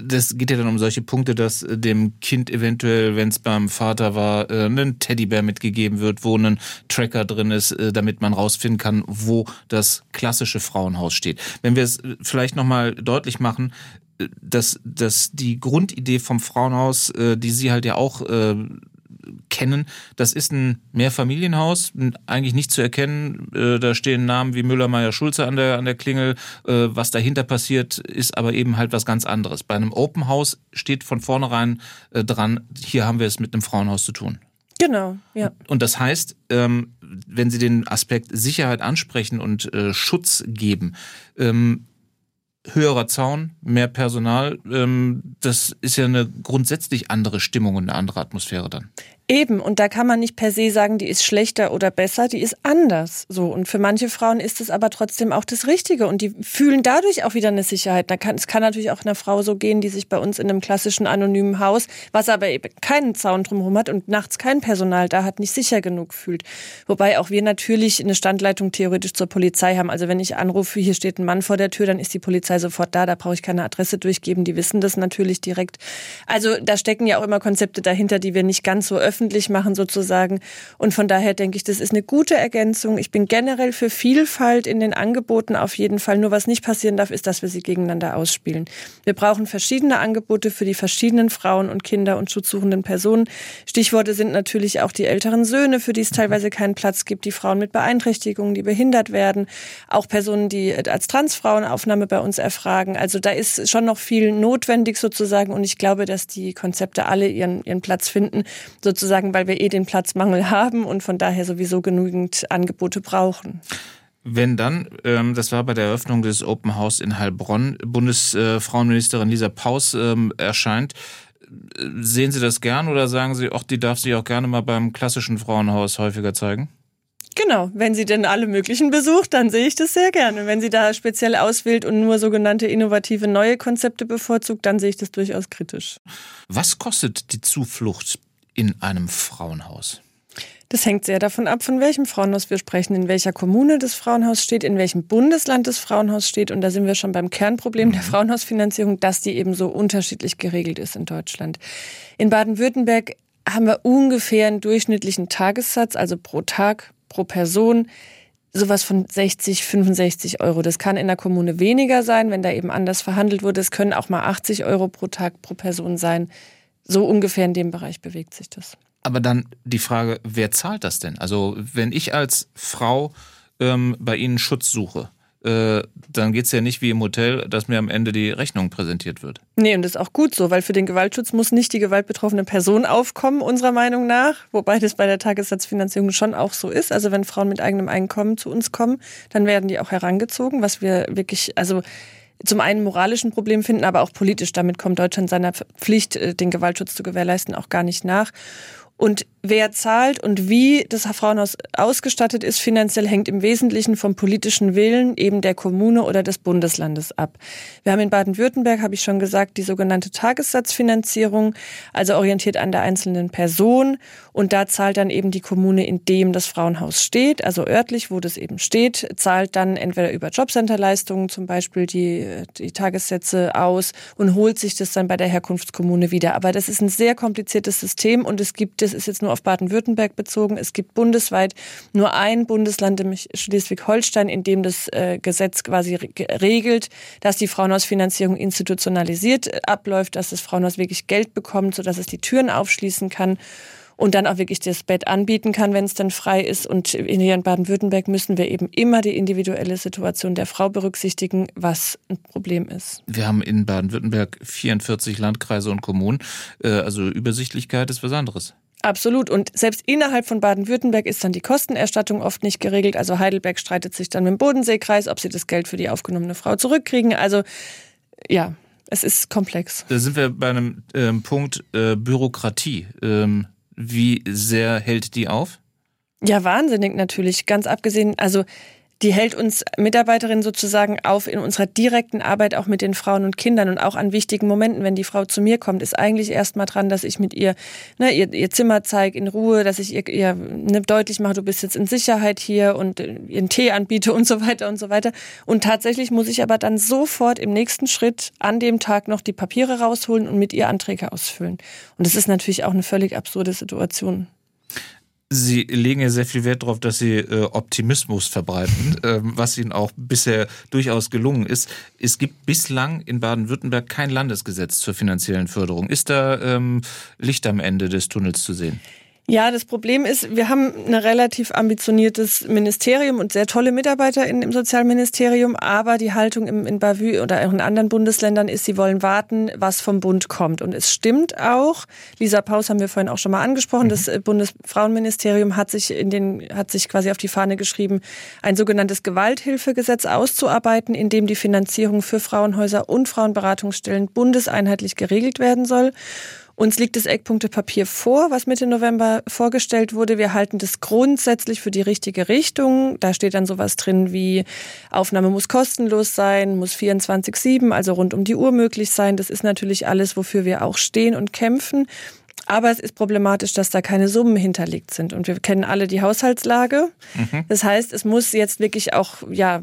das geht ja dann um solche Punkte, dass äh, dem Kind eventuell, wenn es beim Vater war, äh, ein Teddybär mitgegeben wird, wo ein Tracker drin ist, äh, damit man rausfinden kann, wo das klassische Frauenhaus steht. Wenn wir es vielleicht nochmal deutlich machen, dass, dass die Grundidee vom Frauenhaus, die Sie halt ja auch kennen. Das ist ein Mehrfamilienhaus, eigentlich nicht zu erkennen. Äh, da stehen Namen wie Müller, Meyer, Schulze an der, an der Klingel. Äh, was dahinter passiert, ist aber eben halt was ganz anderes. Bei einem Open House steht von vornherein äh, dran, hier haben wir es mit einem Frauenhaus zu tun.
Genau, ja.
Und das heißt, ähm, wenn Sie den Aspekt Sicherheit ansprechen und Schutz geben, ähm, höherer Zaun, mehr Personal, ähm, das ist ja eine grundsätzlich andere Stimmung und eine andere Atmosphäre dann.
Eben, und da kann man nicht per se sagen, die ist schlechter oder besser, die ist anders. So. Und für manche Frauen ist es aber trotzdem auch das Richtige. Und die fühlen dadurch auch wieder eine Sicherheit. Da kann, es kann natürlich auch einer Frau so gehen, die sich bei uns in einem klassischen anonymen Haus, was aber eben keinen Zaun drumherum hat und nachts kein Personal da hat, nicht sicher genug fühlt. Wobei auch wir natürlich eine Standleitung theoretisch zur Polizei haben. Also wenn ich anrufe, hier steht ein Mann vor der Tür, dann ist die Polizei sofort da. Da brauche ich keine Adresse durchgeben. Die wissen das natürlich direkt. Also da stecken ja auch immer Konzepte dahinter, die wir nicht ganz so öffnen öffentlich machen sozusagen. Und von daher denke ich, das ist eine gute Ergänzung. Ich bin generell für Vielfalt in den Angeboten auf jeden Fall. Nur was nicht passieren darf, ist, dass wir sie gegeneinander ausspielen. Wir brauchen verschiedene Angebote für die verschiedenen Frauen und Kinder und schutzsuchenden Personen. Stichworte sind natürlich auch die älteren Söhne, für die es teilweise keinen Platz gibt, die Frauen mit Beeinträchtigungen, die behindert werden, auch Personen, die als Transfrauen Aufnahme bei uns erfragen. Also da ist schon noch viel notwendig sozusagen und ich glaube, dass die Konzepte alle ihren, ihren Platz finden, sozusagen sozusagen, weil wir eh den Platzmangel haben und von daher sowieso genügend Angebote brauchen.
Wenn dann, ähm, das war bei der Eröffnung des Open House in Heilbronn, Bundesfrauenministerin Lisa Paus ähm, erscheint, sehen Sie das gern oder sagen Sie, ach, die darf sich auch gerne mal beim klassischen Frauenhaus häufiger zeigen?
Genau, wenn sie denn alle möglichen besucht, dann sehe ich das sehr gerne. Wenn sie da speziell auswählt und nur sogenannte innovative neue Konzepte bevorzugt, dann sehe ich das durchaus kritisch.
Was kostet die Zuflucht in einem Frauenhaus?
Das hängt sehr davon ab, von welchem Frauenhaus wir sprechen, in welcher Kommune das Frauenhaus steht, in welchem Bundesland das Frauenhaus steht. Und da sind wir schon beim Kernproblem mhm. der Frauenhausfinanzierung, dass die eben so unterschiedlich geregelt ist in Deutschland. In Baden-Württemberg haben wir ungefähr einen durchschnittlichen Tagessatz, also pro Tag, pro Person, sowas von 60, 65 Euro. Das kann in der Kommune weniger sein, wenn da eben anders verhandelt wurde. Es können auch mal 80 Euro pro Tag, pro Person sein. So ungefähr in dem Bereich bewegt sich das.
Aber dann die Frage, wer zahlt das denn? Also wenn ich als Frau ähm, bei Ihnen Schutz suche, äh, dann geht es ja nicht wie im Hotel, dass mir am Ende die Rechnung präsentiert wird.
Nee, und das ist auch gut so, weil für den Gewaltschutz muss nicht die gewaltbetroffene Person aufkommen, unserer Meinung nach. Wobei das bei der Tagessatzfinanzierung schon auch so ist. Also wenn Frauen mit eigenem Einkommen zu uns kommen, dann werden die auch herangezogen, was wir wirklich, also zum einen moralischen Problem finden, aber auch politisch. Damit kommt Deutschland seiner Pflicht, äh, den Gewaltschutz zu gewährleisten, auch gar nicht nach. Und wer zahlt und wie das Frauenhaus ausgestattet ist, finanziell hängt im Wesentlichen vom politischen Willen eben der Kommune oder des Bundeslandes ab. Wir haben in Baden-Württemberg, habe ich schon gesagt, die sogenannte Tagessatzfinanzierung, also orientiert an der einzelnen Person. Und da zahlt dann eben die Kommune, in dem das Frauenhaus steht, also örtlich, wo das eben steht, zahlt dann entweder über Jobcenterleistungen zum Beispiel die, die Tagessätze aus und holt sich das dann bei der Herkunftskommune wieder. Aber das ist ein sehr kompliziertes System und es gibt, das ist jetzt nur auf Baden-Württemberg bezogen. Es gibt bundesweit nur ein Bundesland, nämlich Schleswig-Holstein, in dem das äh, Gesetz quasi regelt, dass die Frauenhausfinanzierung institutionalisiert äh, abläuft, dass das Frauenhaus wirklich Geld bekommt, sodass es die Türen aufschließen kann und dann auch wirklich das Bett anbieten kann, wenn es dann frei ist. Und hier in Baden-Württemberg müssen wir eben immer die individuelle Situation der Frau berücksichtigen, was ein Problem ist.
Wir haben in Baden-Württemberg 44 Landkreise und Kommunen. Äh, also Übersichtlichkeit ist was anderes.
Absolut. Und selbst innerhalb von Baden-Württemberg ist dann die Kostenerstattung oft nicht geregelt. Also Heidelberg streitet sich dann mit dem Bodenseekreis, ob sie das Geld für die aufgenommene Frau zurückkriegen. Also ja, es ist komplex.
Da sind wir bei einem ähm, Punkt äh, Bürokratie. Ähm, wie sehr hält die auf?
Ja, wahnsinnig natürlich. Ganz abgesehen, also die hält uns Mitarbeiterinnen sozusagen auf in unserer direkten Arbeit auch mit den Frauen und Kindern und auch an wichtigen Momenten, wenn die Frau zu mir kommt, ist eigentlich erstmal dran, dass ich mit ihr ne, ihr, ihr Zimmer zeige in Ruhe, dass ich ihr, ihr ne, deutlich mache, du bist jetzt in Sicherheit hier und äh, ihren Tee anbiete und so weiter und so weiter. Und tatsächlich muss ich aber dann sofort im nächsten Schritt an dem Tag noch die Papiere rausholen und mit ihr Anträge ausfüllen. Und das ist natürlich auch eine völlig absurde Situation.
Sie legen ja sehr viel Wert darauf, dass Sie äh, Optimismus verbreiten, ähm, was Ihnen auch bisher durchaus gelungen ist. Es gibt bislang in Baden-Württemberg kein Landesgesetz zur finanziellen Förderung. Ist da ähm, Licht am Ende des Tunnels zu sehen?
Ja, das Problem ist, wir haben ein relativ ambitioniertes Ministerium und sehr tolle Mitarbeiter in, im Sozialministerium, aber die Haltung im, in Bavü oder in anderen Bundesländern ist, sie wollen warten, was vom Bund kommt. Und es stimmt auch, Lisa Paus haben wir vorhin auch schon mal angesprochen, mhm. das äh, Bundesfrauenministerium hat sich in den, hat sich quasi auf die Fahne geschrieben, ein sogenanntes Gewalthilfegesetz auszuarbeiten, in dem die Finanzierung für Frauenhäuser und Frauenberatungsstellen bundeseinheitlich geregelt werden soll. Uns liegt das Eckpunktepapier vor, was Mitte November vorgestellt wurde. Wir halten das grundsätzlich für die richtige Richtung. Da steht dann sowas drin wie Aufnahme muss kostenlos sein, muss 24-7, also rund um die Uhr möglich sein. Das ist natürlich alles, wofür wir auch stehen und kämpfen. Aber es ist problematisch, dass da keine Summen hinterlegt sind. Und wir kennen alle die Haushaltslage. Mhm. Das heißt, es muss jetzt wirklich auch ja,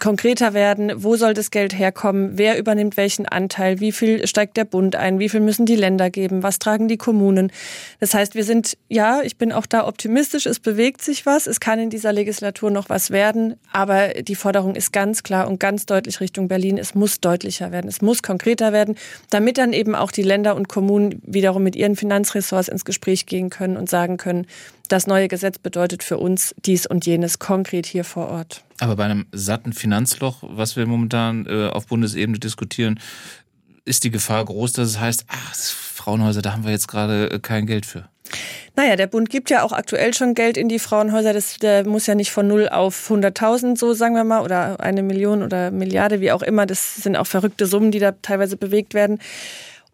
konkreter werden. Wo soll das Geld herkommen? Wer übernimmt welchen Anteil? Wie viel steigt der Bund ein? Wie viel müssen die Länder geben? Was tragen die Kommunen? Das heißt, wir sind, ja, ich bin auch da optimistisch. Es bewegt sich was. Es kann in dieser Legislatur noch was werden. Aber die Forderung ist ganz klar und ganz deutlich Richtung Berlin. Es muss deutlicher werden. Es muss konkreter werden, damit dann eben auch die Länder und Kommunen wiederum mit ihren Finanzressorts ins Gespräch gehen können und sagen können, das neue Gesetz bedeutet für uns dies und jenes konkret hier vor Ort.
Aber bei einem satten Finanzloch, was wir momentan äh, auf Bundesebene diskutieren, ist die Gefahr groß, dass es heißt, ach, Frauenhäuser, da haben wir jetzt gerade äh, kein Geld für.
Naja, der Bund gibt ja auch aktuell schon Geld in die Frauenhäuser. Das muss ja nicht von null auf 100.000, so sagen wir mal, oder eine Million oder Milliarde, wie auch immer. Das sind auch verrückte Summen, die da teilweise bewegt werden.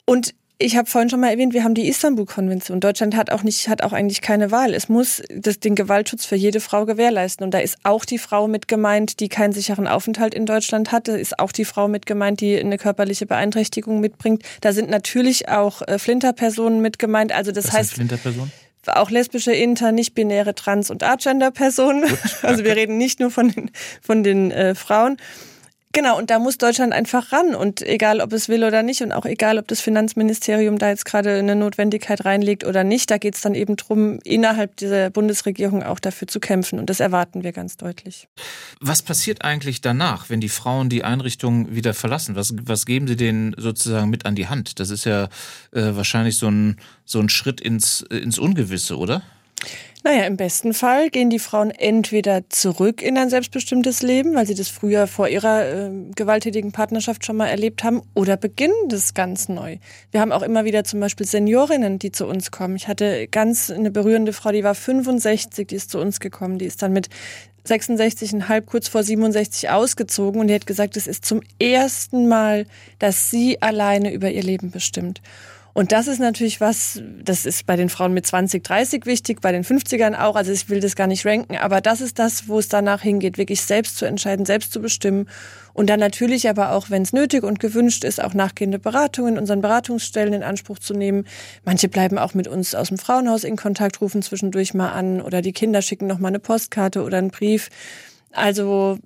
Und ich habe vorhin schon mal erwähnt, wir haben die Istanbul-Konvention. Deutschland hat auch nicht, hat auch eigentlich keine Wahl. Es muss das, den Gewaltschutz für jede Frau gewährleisten. Und da ist auch die Frau mit gemeint, die keinen sicheren Aufenthalt in Deutschland hat. Da ist auch die Frau mit gemeint, die eine körperliche Beeinträchtigung mitbringt. Da sind natürlich auch äh, Flinterpersonen mit gemeint. Also das
Was
heißt.
Sind Flinterpersonen?
auch lesbische, inter, nicht-binäre, trans- und Agender-Personen. Also wir reden nicht nur von den, von den äh, Frauen. Genau, und da muss Deutschland einfach ran. Und egal, ob es will oder nicht, und auch egal, ob das Finanzministerium da jetzt gerade eine Notwendigkeit reinlegt oder nicht, da geht es dann eben drum, innerhalb dieser Bundesregierung auch dafür zu kämpfen. Und das erwarten wir ganz deutlich.
Was passiert eigentlich danach, wenn die Frauen die Einrichtung wieder verlassen? Was, was geben Sie denen sozusagen mit an die Hand? Das ist ja äh, wahrscheinlich so ein, so ein Schritt ins, ins Ungewisse, oder?
Naja, im besten Fall gehen die Frauen entweder zurück in ein selbstbestimmtes Leben, weil sie das früher vor ihrer äh, gewalttätigen Partnerschaft schon mal erlebt haben, oder beginnen das ganz neu. Wir haben auch immer wieder zum Beispiel Seniorinnen, die zu uns kommen. Ich hatte ganz eine berührende Frau, die war 65, die ist zu uns gekommen, die ist dann mit 66,5 kurz vor 67 ausgezogen und die hat gesagt, es ist zum ersten Mal, dass sie alleine über ihr Leben bestimmt. Und das ist natürlich was, das ist bei den Frauen mit 20, 30 wichtig, bei den 50ern auch. Also ich will das gar nicht ranken, aber das ist das, wo es danach hingeht, wirklich selbst zu entscheiden, selbst zu bestimmen. Und dann natürlich aber auch, wenn es nötig und gewünscht ist, auch nachgehende Beratungen in unseren Beratungsstellen in Anspruch zu nehmen. Manche bleiben auch mit uns aus dem Frauenhaus in Kontakt, rufen zwischendurch mal an oder die Kinder schicken noch mal eine Postkarte oder einen Brief. Also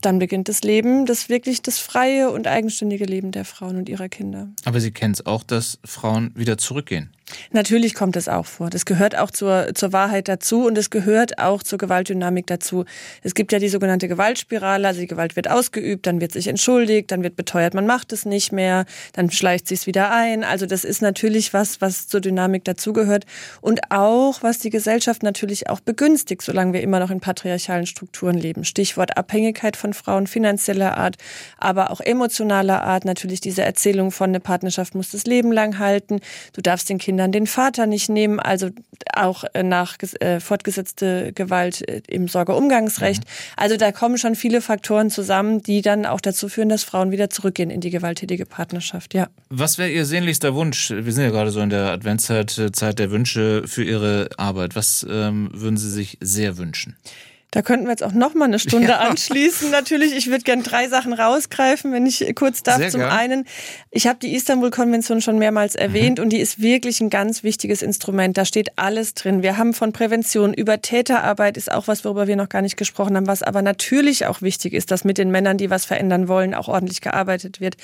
dann beginnt das Leben, das wirklich das freie und eigenständige Leben der Frauen und ihrer Kinder.
Aber Sie kennen es auch, dass Frauen wieder zurückgehen.
Natürlich kommt es auch vor. Das gehört auch zur, zur Wahrheit dazu und es gehört auch zur Gewaltdynamik dazu. Es gibt ja die sogenannte Gewaltspirale, also die Gewalt wird ausgeübt, dann wird sich entschuldigt, dann wird beteuert, man macht es nicht mehr, dann schleicht sich wieder ein. Also das ist natürlich was, was zur Dynamik dazugehört und auch, was die Gesellschaft natürlich auch begünstigt, solange wir immer noch in patriarchalen Strukturen leben. Stichwort Abhängigkeit von Frauen finanzieller Art, aber auch emotionaler Art. Natürlich diese Erzählung von eine Partnerschaft muss das Leben lang halten. Du darfst den Kindern Kindern den Vater nicht nehmen, also auch äh, nach äh, fortgesetzte Gewalt äh, im Sorgeumgangsrecht. Mhm. Also da kommen schon viele Faktoren zusammen, die dann auch dazu führen, dass Frauen wieder zurückgehen in die gewalttätige Partnerschaft. Ja.
Was wäre Ihr sehnlichster Wunsch? Wir sind ja gerade so in der Adventszeit, Zeit der Wünsche für Ihre Arbeit. Was ähm, würden Sie sich sehr wünschen?
Da könnten wir jetzt auch noch mal eine Stunde ja. anschließen. Natürlich, ich würde gern drei Sachen rausgreifen, wenn ich kurz darf. Sehr Zum gern. einen, ich habe die Istanbul-Konvention schon mehrmals erwähnt mhm. und die ist wirklich ein ganz wichtiges Instrument. Da steht alles drin. Wir haben von Prävention über Täterarbeit ist auch was, worüber wir noch gar nicht gesprochen haben, was aber natürlich auch wichtig ist, dass mit den Männern, die was verändern wollen, auch ordentlich gearbeitet wird.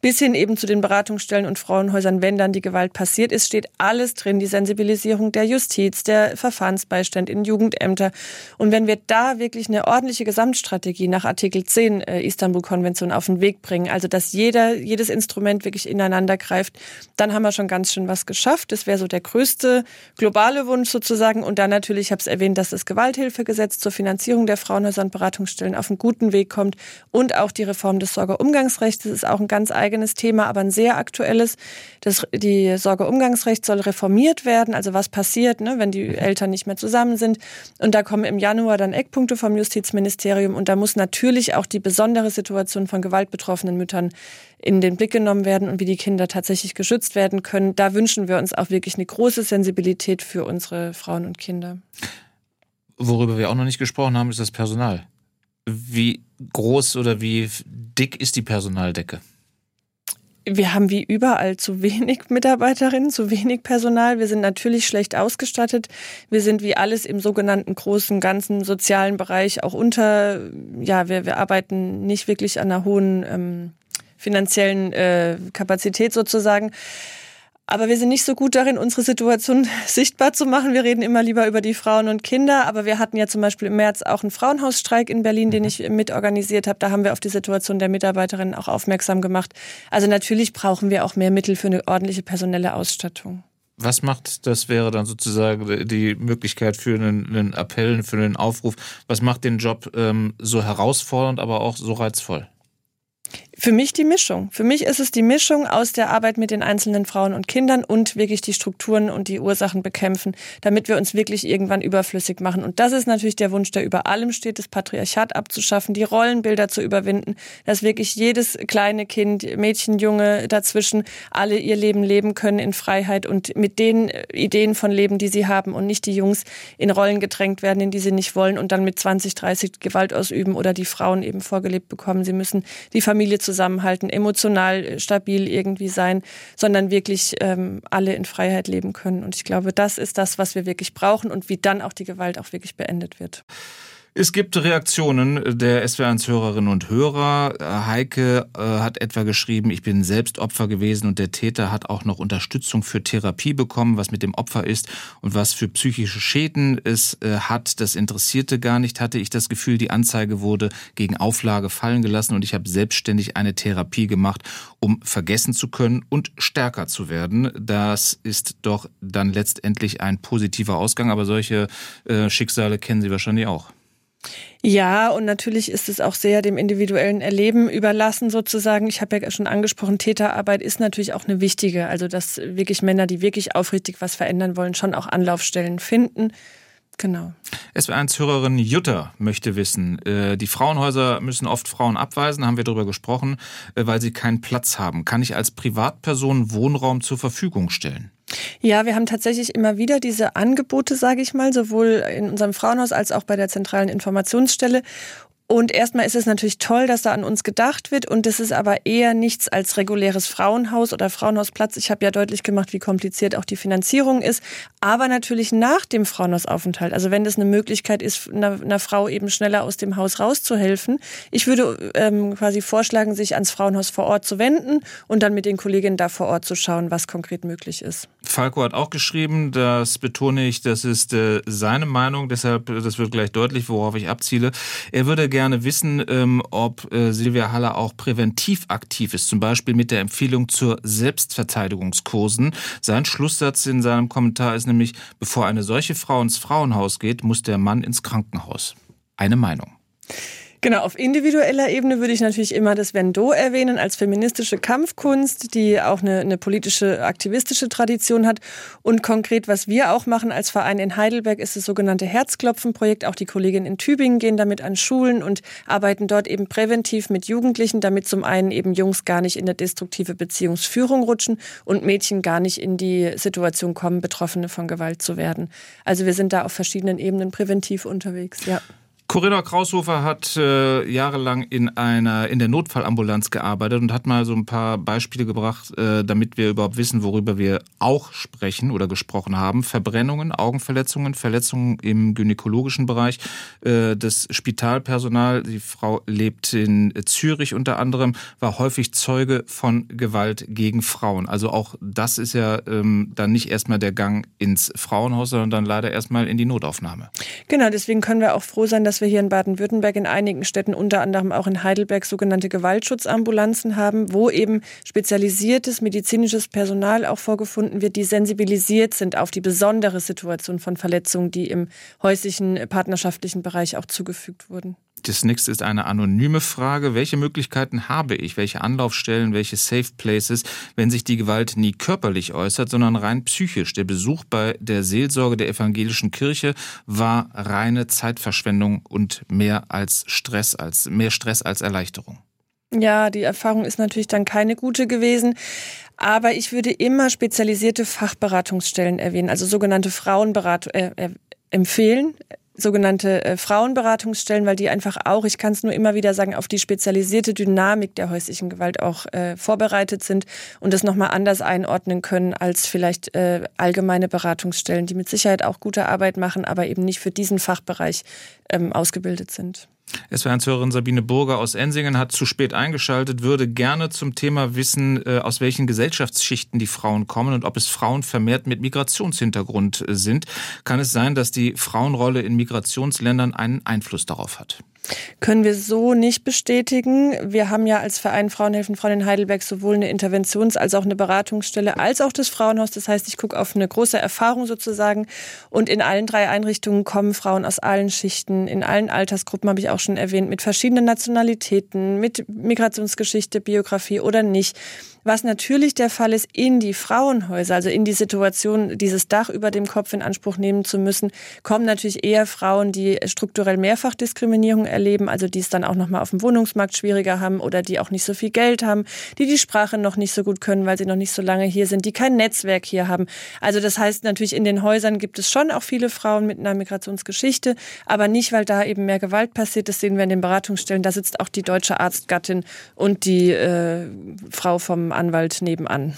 Bis hin eben zu den Beratungsstellen und Frauenhäusern, wenn dann die Gewalt passiert ist, steht alles drin. Die Sensibilisierung der Justiz, der Verfahrensbeistand in Jugendämter. Und wenn wir da wirklich eine ordentliche Gesamtstrategie nach Artikel 10 äh, Istanbul-Konvention auf den Weg bringen, also dass jeder, jedes Instrument wirklich ineinander greift, dann haben wir schon ganz schön was geschafft. Das wäre so der größte globale Wunsch sozusagen. Und dann natürlich, ich habe es erwähnt, dass das Gewalthilfegesetz zur Finanzierung der Frauenhäuser und Beratungsstellen auf einen guten Weg kommt und auch die Reform des Sorgeumgangsrechts. Das ist auch ein ganz eigenes Thema, aber ein sehr aktuelles. Das, die Sorgeumgangsrecht soll reformiert werden. Also was passiert, ne, wenn die Eltern nicht mehr zusammen sind. Und da kommen im Januar dann Eckpunkte vom Justizministerium und da muss natürlich auch die besondere Situation von gewaltbetroffenen Müttern in den Blick genommen werden und wie die Kinder tatsächlich geschützt werden können. Da wünschen wir uns auch wirklich eine große Sensibilität für unsere Frauen und Kinder.
Worüber wir auch noch nicht gesprochen haben, ist das Personal. Wie groß oder wie dick ist die Personaldecke?
Wir haben wie überall zu wenig Mitarbeiterinnen, zu wenig Personal. Wir sind natürlich schlecht ausgestattet. Wir sind wie alles im sogenannten großen, ganzen sozialen Bereich auch unter, ja, wir, wir arbeiten nicht wirklich an einer hohen ähm, finanziellen äh, Kapazität sozusagen. Aber wir sind nicht so gut darin, unsere Situation sichtbar zu machen. Wir reden immer lieber über die Frauen und Kinder. Aber wir hatten ja zum Beispiel im März auch einen Frauenhausstreik in Berlin, den mhm. ich mitorganisiert habe. Da haben wir auf die Situation der Mitarbeiterinnen auch aufmerksam gemacht. Also natürlich brauchen wir auch mehr Mittel für eine ordentliche personelle Ausstattung.
Was macht, das wäre dann sozusagen die Möglichkeit für einen, einen Appell, für einen Aufruf, was macht den Job ähm, so herausfordernd, aber auch so reizvoll?
Für mich die Mischung. Für mich ist es die Mischung aus der Arbeit mit den einzelnen Frauen und Kindern und wirklich die Strukturen und die Ursachen bekämpfen, damit wir uns wirklich irgendwann überflüssig machen. Und das ist natürlich der Wunsch, der über allem steht, das Patriarchat abzuschaffen, die Rollenbilder zu überwinden, dass wirklich jedes kleine Kind, Mädchen, Junge dazwischen alle ihr Leben leben können in Freiheit und mit den Ideen von Leben, die sie haben und nicht die Jungs in Rollen gedrängt werden, in die sie nicht wollen und dann mit 20, 30 Gewalt ausüben oder die Frauen eben vorgelebt bekommen. Sie müssen die Familie zusammenhalten, emotional stabil irgendwie sein, sondern wirklich ähm, alle in Freiheit leben können. Und ich glaube, das ist das, was wir wirklich brauchen und wie dann auch die Gewalt auch wirklich beendet wird.
Es gibt Reaktionen der SWR1-Hörerinnen und Hörer. Heike äh, hat etwa geschrieben, ich bin selbst Opfer gewesen und der Täter hat auch noch Unterstützung für Therapie bekommen, was mit dem Opfer ist und was für psychische Schäden es äh, hat. Das interessierte gar nicht, hatte ich das Gefühl, die Anzeige wurde gegen Auflage fallen gelassen und ich habe selbstständig eine Therapie gemacht, um vergessen zu können und stärker zu werden. Das ist doch dann letztendlich ein positiver Ausgang, aber solche äh, Schicksale kennen Sie wahrscheinlich auch.
Ja, und natürlich ist es auch sehr dem individuellen Erleben überlassen sozusagen. Ich habe ja schon angesprochen, Täterarbeit ist natürlich auch eine wichtige. Also dass wirklich Männer, die wirklich aufrichtig was verändern wollen, schon auch Anlaufstellen finden. Genau.
SW1-Hörerin Jutta möchte wissen, äh, die Frauenhäuser müssen oft Frauen abweisen, haben wir darüber gesprochen, äh, weil sie keinen Platz haben. Kann ich als Privatperson Wohnraum zur Verfügung stellen?
Ja, wir haben tatsächlich immer wieder diese Angebote, sage ich mal, sowohl in unserem Frauenhaus als auch bei der zentralen Informationsstelle. Und erstmal ist es natürlich toll, dass da an uns gedacht wird. Und das ist aber eher nichts als reguläres Frauenhaus oder Frauenhausplatz. Ich habe ja deutlich gemacht, wie kompliziert auch die Finanzierung ist. Aber natürlich nach dem Frauenhausaufenthalt. Also wenn das eine Möglichkeit ist, einer, Frau eben schneller aus dem Haus rauszuhelfen. Ich würde ähm, quasi vorschlagen, sich ans Frauenhaus vor Ort zu wenden und dann mit den Kolleginnen da vor Ort zu schauen, was konkret möglich ist.
Falco hat auch geschrieben, das betone ich, das ist äh, seine Meinung. Deshalb, das wird gleich deutlich, worauf ich abziele. Er würde gerne wissen, ähm, ob äh, Silvia Haller auch präventiv aktiv ist, zum Beispiel mit der Empfehlung zur Selbstverteidigungskursen. Sein Schlusssatz in seinem Kommentar ist nämlich, bevor eine solche Frau ins Frauenhaus geht, muss der Mann ins Krankenhaus. Eine Meinung.
Genau, auf individueller Ebene würde ich natürlich immer das Vendo erwähnen als feministische Kampfkunst, die auch eine, eine, politische, aktivistische Tradition hat. Und konkret, was wir auch machen als Verein in Heidelberg, ist das sogenannte Herzklopfen-Projekt. Auch die Kolleginnen in Tübingen gehen damit an Schulen und arbeiten dort eben präventiv mit Jugendlichen, damit zum einen eben Jungs gar nicht in eine destruktive Beziehungsführung rutschen und Mädchen gar nicht in die Situation kommen, Betroffene von Gewalt zu werden. Also wir sind da auf verschiedenen Ebenen präventiv unterwegs, ja.
Corinna Kraushofer hat äh, jahrelang in einer in der Notfallambulanz gearbeitet und hat mal so ein paar Beispiele gebracht, äh, damit wir überhaupt wissen, worüber wir auch sprechen oder gesprochen haben. Verbrennungen, Augenverletzungen, Verletzungen im gynäkologischen Bereich. Äh, das Spitalpersonal, die Frau lebt in Zürich unter anderem, war häufig Zeuge von Gewalt gegen Frauen. Also auch das ist ja ähm, dann nicht erstmal der Gang ins Frauenhaus, sondern dann leider erstmal in die Notaufnahme.
Genau, deswegen können wir auch froh sein, dass dass wir hier in Baden-Württemberg in einigen Städten, unter anderem auch in Heidelberg, sogenannte Gewaltschutzambulanzen haben, wo eben spezialisiertes medizinisches Personal auch vorgefunden wird, die sensibilisiert sind auf die besondere Situation von Verletzungen, die im häuslichen, partnerschaftlichen Bereich auch zugefügt wurden.
Das nächste ist eine anonyme Frage. Welche Möglichkeiten habe ich, welche Anlaufstellen, welche Safe Places, wenn sich die Gewalt nie körperlich äußert, sondern rein psychisch? Der Besuch bei der Seelsorge der evangelischen Kirche war reine Zeitverschwendung und mehr als Stress, als mehr Stress als Erleichterung.
Ja, die Erfahrung ist natürlich dann keine gute gewesen. Aber ich würde immer spezialisierte Fachberatungsstellen erwähnen, also sogenannte Frauenberatung äh, äh, empfehlen sogenannte äh, Frauenberatungsstellen, weil die einfach auch, ich kann es nur immer wieder sagen, auf die spezialisierte Dynamik der häuslichen Gewalt auch äh, vorbereitet sind und das nochmal anders einordnen können als vielleicht äh, allgemeine Beratungsstellen, die mit Sicherheit auch gute Arbeit machen, aber eben nicht für diesen Fachbereich ähm, ausgebildet sind.
SWR-Hörerin Sabine Burger aus Ensingen hat zu spät eingeschaltet, würde gerne zum Thema wissen, äh, aus welchen Gesellschaftsschichten die Frauen kommen und ob es Frauen vermehrt mit Migrationshintergrund sind. Kann es sein, dass die Frauenrolle in Migrationsländern einen Einfluss darauf hat?
Können wir so nicht bestätigen. Wir haben ja als Verein Frauenhelfen Frauen in Heidelberg sowohl eine Interventions- als auch eine Beratungsstelle, als auch das Frauenhaus. Das heißt, ich gucke auf eine große Erfahrung sozusagen. Und in allen drei Einrichtungen kommen Frauen aus allen Schichten, in allen Altersgruppen, habe ich auch schon erwähnt, mit verschiedenen Nationalitäten, mit Migrationsgeschichte, Biografie oder nicht. Was natürlich der Fall ist, in die Frauenhäuser, also in die Situation, dieses Dach über dem Kopf in Anspruch nehmen zu müssen, kommen natürlich eher Frauen, die strukturell Mehrfachdiskriminierung erleben, also die es dann auch nochmal auf dem Wohnungsmarkt schwieriger haben oder die auch nicht so viel Geld haben, die die Sprache noch nicht so gut können, weil sie noch nicht so lange hier sind, die kein Netzwerk hier haben. Also das heißt natürlich, in den Häusern gibt es schon auch viele Frauen mit einer Migrationsgeschichte, aber nicht, weil da eben mehr Gewalt passiert. Das sehen wir in den Beratungsstellen. Da sitzt auch die deutsche Arztgattin und die äh, Frau vom Anwalt nebenan.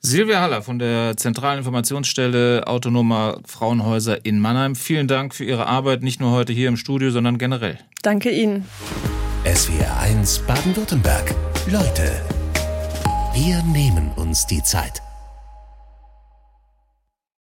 Silvia Haller von der Zentralen Informationsstelle Autonomer Frauenhäuser in Mannheim. Vielen Dank für Ihre Arbeit, nicht nur heute hier im Studio, sondern generell.
Danke Ihnen.
SWR 1 Baden-Württemberg. Leute, wir nehmen uns die Zeit.